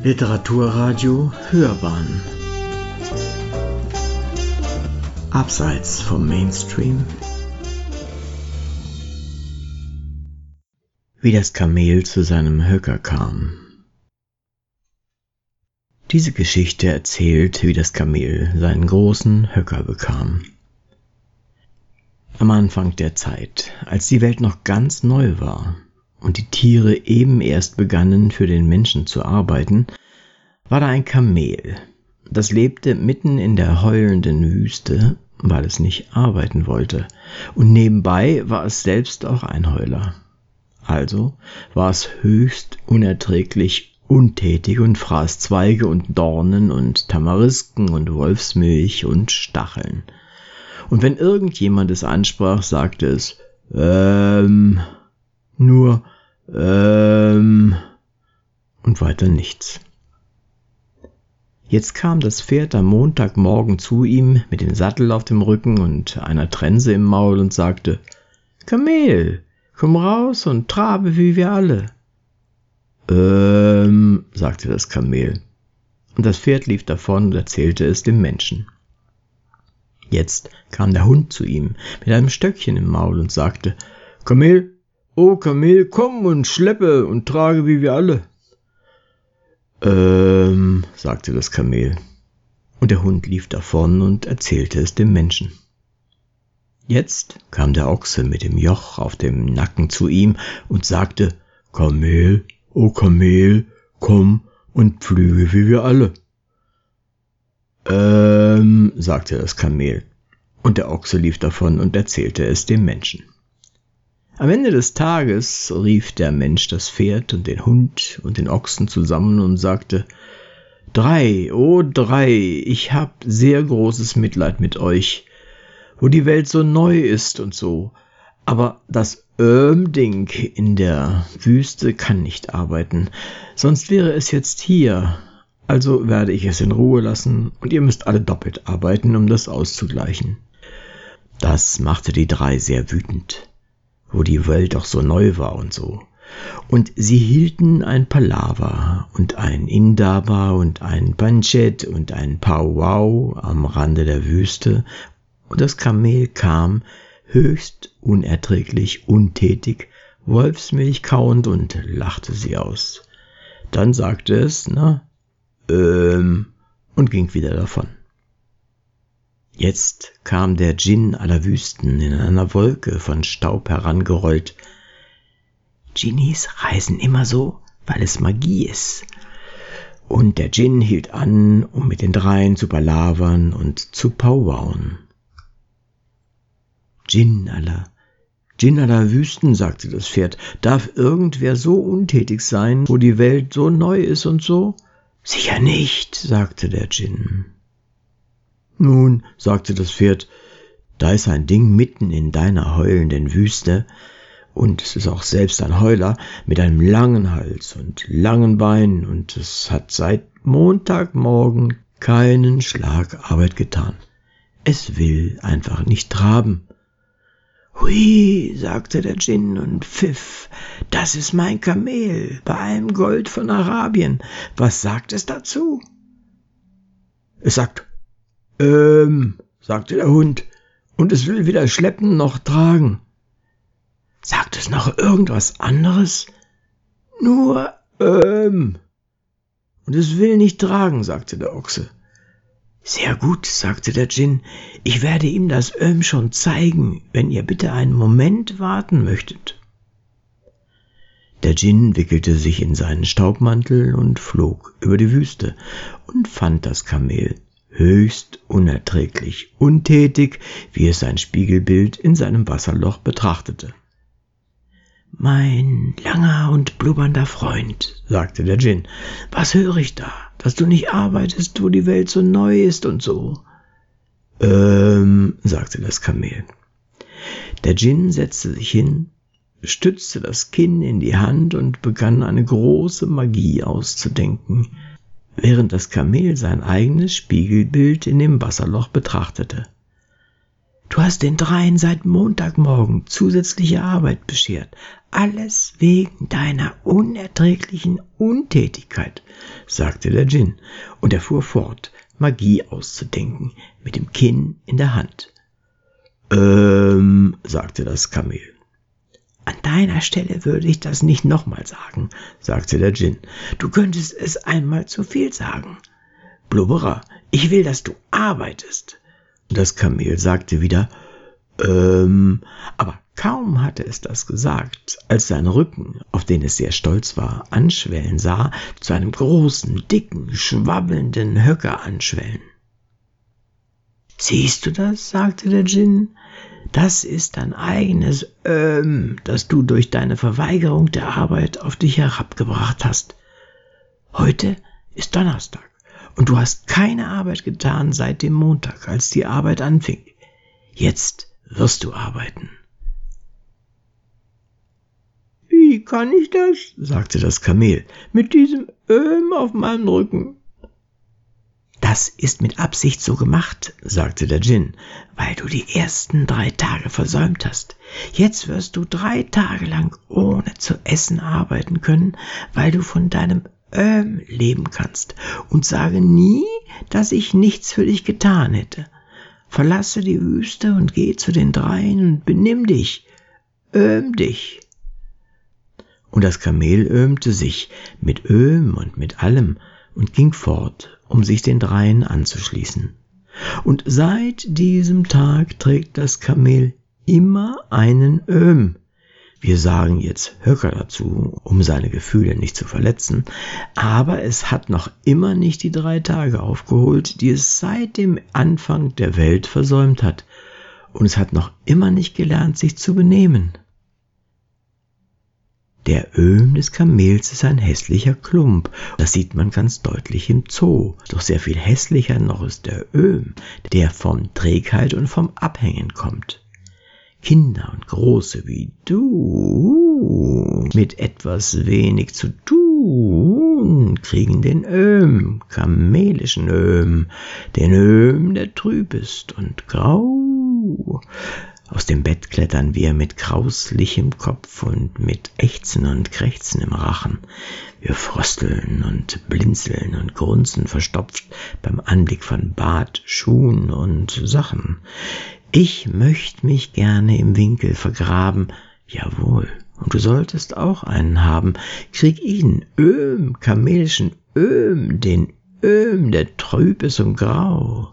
Literaturradio Hörbahn. Abseits vom Mainstream. Wie das Kamel zu seinem Höcker kam. Diese Geschichte erzählt, wie das Kamel seinen großen Höcker bekam. Am Anfang der Zeit, als die Welt noch ganz neu war, und die Tiere eben erst begannen für den Menschen zu arbeiten, war da ein Kamel, das lebte mitten in der heulenden Wüste, weil es nicht arbeiten wollte, und nebenbei war es selbst auch ein Heuler. Also war es höchst unerträglich untätig und fraß Zweige und Dornen und Tamarisken und Wolfsmilch und Stacheln. Und wenn irgendjemand es ansprach, sagte es, ähm, nur ähm und weiter nichts. Jetzt kam das Pferd am Montagmorgen zu ihm mit dem Sattel auf dem Rücken und einer Trense im Maul und sagte Kamel, komm raus und trabe wie wir alle. Ähm, sagte das Kamel. Und das Pferd lief davon und erzählte es dem Menschen. Jetzt kam der Hund zu ihm mit einem Stöckchen im Maul und sagte Kamel, O Kamel, komm und schleppe und trage wie wir alle. Ähm, sagte das Kamel. Und der Hund lief davon und erzählte es dem Menschen. Jetzt kam der Ochse mit dem Joch auf dem Nacken zu ihm und sagte, Kamel, o Kamel, komm und pflüge wie wir alle. Ähm, sagte das Kamel. Und der Ochse lief davon und erzählte es dem Menschen. Am Ende des Tages rief der Mensch das Pferd und den Hund und den Ochsen zusammen und sagte Drei, oh drei, ich hab sehr großes Mitleid mit euch, wo die Welt so neu ist und so, aber das Öhm-Ding in der Wüste kann nicht arbeiten, sonst wäre es jetzt hier, also werde ich es in Ruhe lassen und ihr müsst alle doppelt arbeiten, um das auszugleichen. Das machte die drei sehr wütend wo die Welt doch so neu war und so. Und sie hielten ein Palaver und ein Indaba und ein Panchet und ein Powwow am Rande der Wüste, und das Kamel kam, höchst unerträglich untätig, Wolfsmilch kauend und lachte sie aus. Dann sagte es, na, ähm, und ging wieder davon. Jetzt kam der Djinn aller Wüsten in einer Wolke von Staub herangerollt. Djinnis reisen immer so, weil es Magie ist. Und der Djinn hielt an, um mit den dreien zu palavern und zu powwowen. Djinn aller, Djinn aller Wüsten, sagte das Pferd, darf irgendwer so untätig sein, wo die Welt so neu ist und so? Sicher nicht, sagte der Djinn. Nun, sagte das Pferd, da ist ein Ding mitten in deiner heulenden Wüste, und es ist auch selbst ein Heuler mit einem langen Hals und langen Beinen, und es hat seit Montagmorgen keinen Schlag Arbeit getan. Es will einfach nicht traben. Hui, sagte der Djinn und pfiff, das ist mein Kamel bei einem Gold von Arabien. Was sagt es dazu? Es sagt ähm, sagte der Hund, und es will weder schleppen noch tragen. Sagt es noch irgendwas anderes? Nur, ähm. Und es will nicht tragen, sagte der Ochse. Sehr gut, sagte der Djinn, ich werde ihm das Öhm schon zeigen, wenn ihr bitte einen Moment warten möchtet. Der Djinn wickelte sich in seinen Staubmantel und flog über die Wüste und fand das Kamel höchst unerträglich, untätig, wie es sein Spiegelbild in seinem Wasserloch betrachtete. Mein langer und blubbernder Freund, sagte der Djinn, was höre ich da, dass du nicht arbeitest, wo die Welt so neu ist und so? Ähm, sagte das Kamel. Der Djinn setzte sich hin, stützte das Kinn in die Hand und begann eine große Magie auszudenken, während das Kamel sein eigenes Spiegelbild in dem Wasserloch betrachtete. Du hast den dreien seit Montagmorgen zusätzliche Arbeit beschert. Alles wegen deiner unerträglichen Untätigkeit, sagte der Djinn, und er fuhr fort, Magie auszudenken, mit dem Kinn in der Hand. Ähm, sagte das Kamel. Deiner Stelle würde ich das nicht nochmal sagen, sagte der Djinn. Du könntest es einmal zu viel sagen. Blubberer, ich will, dass du arbeitest. Das Kamel sagte wieder, ähm, aber kaum hatte es das gesagt, als sein Rücken, auf den es sehr stolz war, anschwellen sah, zu einem großen, dicken, schwabbelnden Höcker anschwellen. Siehst du das? sagte der Djinn. Das ist dein eigenes Ähm, das du durch deine Verweigerung der Arbeit auf dich herabgebracht hast. Heute ist Donnerstag und du hast keine Arbeit getan seit dem Montag, als die Arbeit anfing. Jetzt wirst du arbeiten. Wie kann ich das? sagte das Kamel, mit diesem Öm auf meinem Rücken. Das ist mit Absicht so gemacht, sagte der Djinn, weil du die ersten drei Tage versäumt hast. Jetzt wirst du drei Tage lang ohne zu essen arbeiten können, weil du von deinem ähm leben kannst. Und sage nie, dass ich nichts für dich getan hätte. Verlasse die Wüste und geh zu den Dreien und benimm dich. Öhm dich. Und das Kamel öhmte sich mit Öhm und mit allem und ging fort, um sich den Dreien anzuschließen. Und seit diesem Tag trägt das Kamel immer einen Öhm wir sagen jetzt Höcker dazu, um seine Gefühle nicht zu verletzen, aber es hat noch immer nicht die drei Tage aufgeholt, die es seit dem Anfang der Welt versäumt hat, und es hat noch immer nicht gelernt, sich zu benehmen. Der Öhm des Kamels ist ein hässlicher Klump. Das sieht man ganz deutlich im Zoo. Doch sehr viel hässlicher noch ist der Öhm, der vom Trägheit und vom Abhängen kommt. Kinder und Große wie du mit etwas wenig zu tun kriegen den Öhm, kamelischen Öhm, den Öhm, der trüb ist und grau. Aus dem Bett klettern wir mit krauslichem Kopf und mit Ächzen und Krächzen im Rachen. Wir frösteln und blinzeln und grunzen verstopft beim Anblick von Bad, Schuhen und Sachen. Ich möcht mich gerne im Winkel vergraben. Jawohl, und du solltest auch einen haben. Krieg ihn, Öhm, kamelischen Öhm, den Öhm, der trüb ist und grau.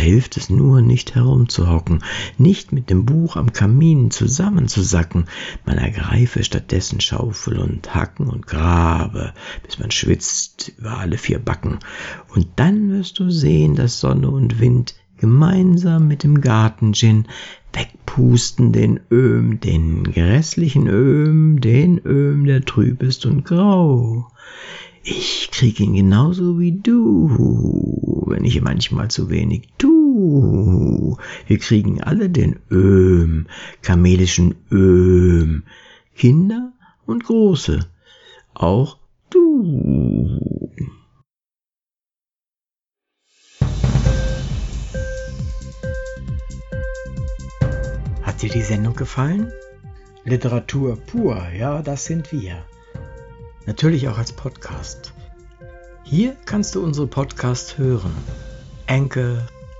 Hilft es nur, nicht herumzuhocken, nicht mit dem Buch am Kamin zusammenzusacken. Man ergreife stattdessen Schaufel und Hacken und grabe, bis man schwitzt über alle vier Backen. Und dann wirst du sehen, dass Sonne und Wind gemeinsam mit dem Gartengin wegpusten den Öhm, den grässlichen Öhm, den Öhm, der trüb ist und grau. Ich krieg ihn genauso wie du, wenn ich manchmal zu wenig tu. Wir kriegen alle den Öhm, kamelischen Öhm, Kinder und Große, auch du. Hat dir die Sendung gefallen? Literatur pur, ja, das sind wir. Natürlich auch als Podcast. Hier kannst du unsere Podcasts hören. Anchor,